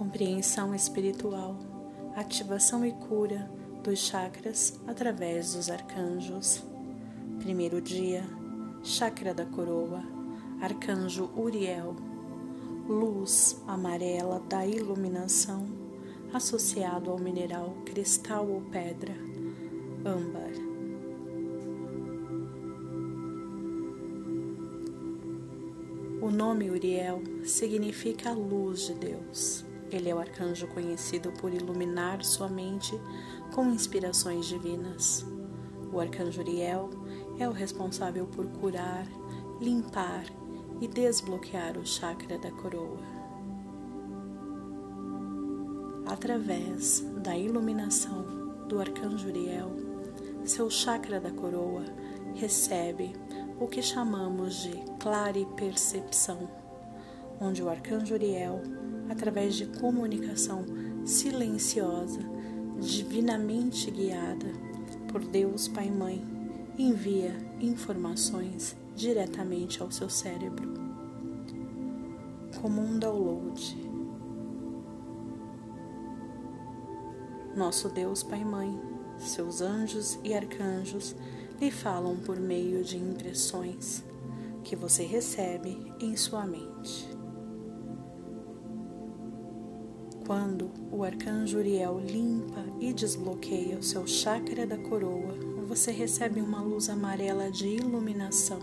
compreensão espiritual, ativação e cura dos chakras através dos arcanjos. Primeiro dia, chakra da coroa, arcanjo Uriel, luz amarela da iluminação, associado ao mineral cristal ou pedra, âmbar. O nome Uriel significa luz de Deus. Ele é o arcanjo conhecido por iluminar sua mente com inspirações divinas. O arcanjo Uriel é o responsável por curar, limpar e desbloquear o chakra da coroa. Através da iluminação do arcanjo Uriel, seu chakra da coroa recebe o que chamamos de claripercepção, onde o arcanjo Uriel, através de comunicação silenciosa, divinamente guiada por Deus Pai Mãe, envia informações diretamente ao seu cérebro, como um download. Nosso Deus Pai Mãe, seus anjos e arcanjos lhe falam por meio de impressões que você recebe em sua mente. Quando o arcanjo Uriel limpa e desbloqueia o seu chakra da coroa, você recebe uma luz amarela de iluminação,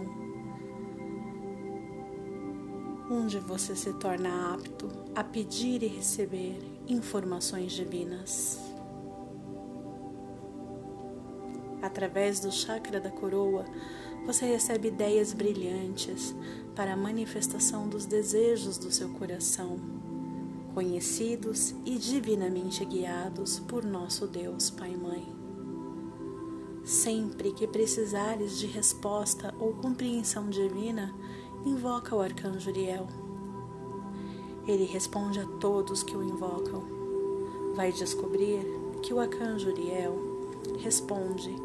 onde você se torna apto a pedir e receber informações divinas. Através do chakra da coroa, você recebe ideias brilhantes para a manifestação dos desejos do seu coração, conhecidos e divinamente guiados por nosso Deus Pai e Mãe. Sempre que precisares de resposta ou compreensão divina, invoca o arcanjo Uriel. Ele responde a todos que o invocam. Vai descobrir que o arcanjo Uriel responde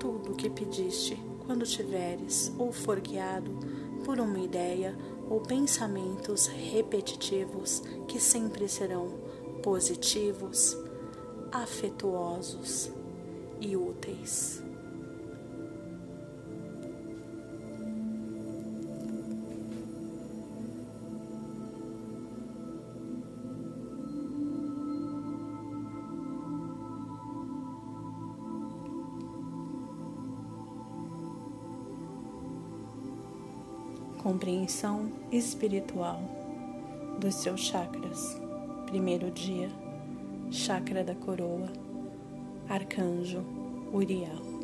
tudo o que pediste quando tiveres ou for guiado por uma ideia ou pensamentos repetitivos que sempre serão positivos, afetuosos e úteis. compreensão espiritual dos seus chakras. Primeiro dia, chakra da coroa, arcanjo Uriel.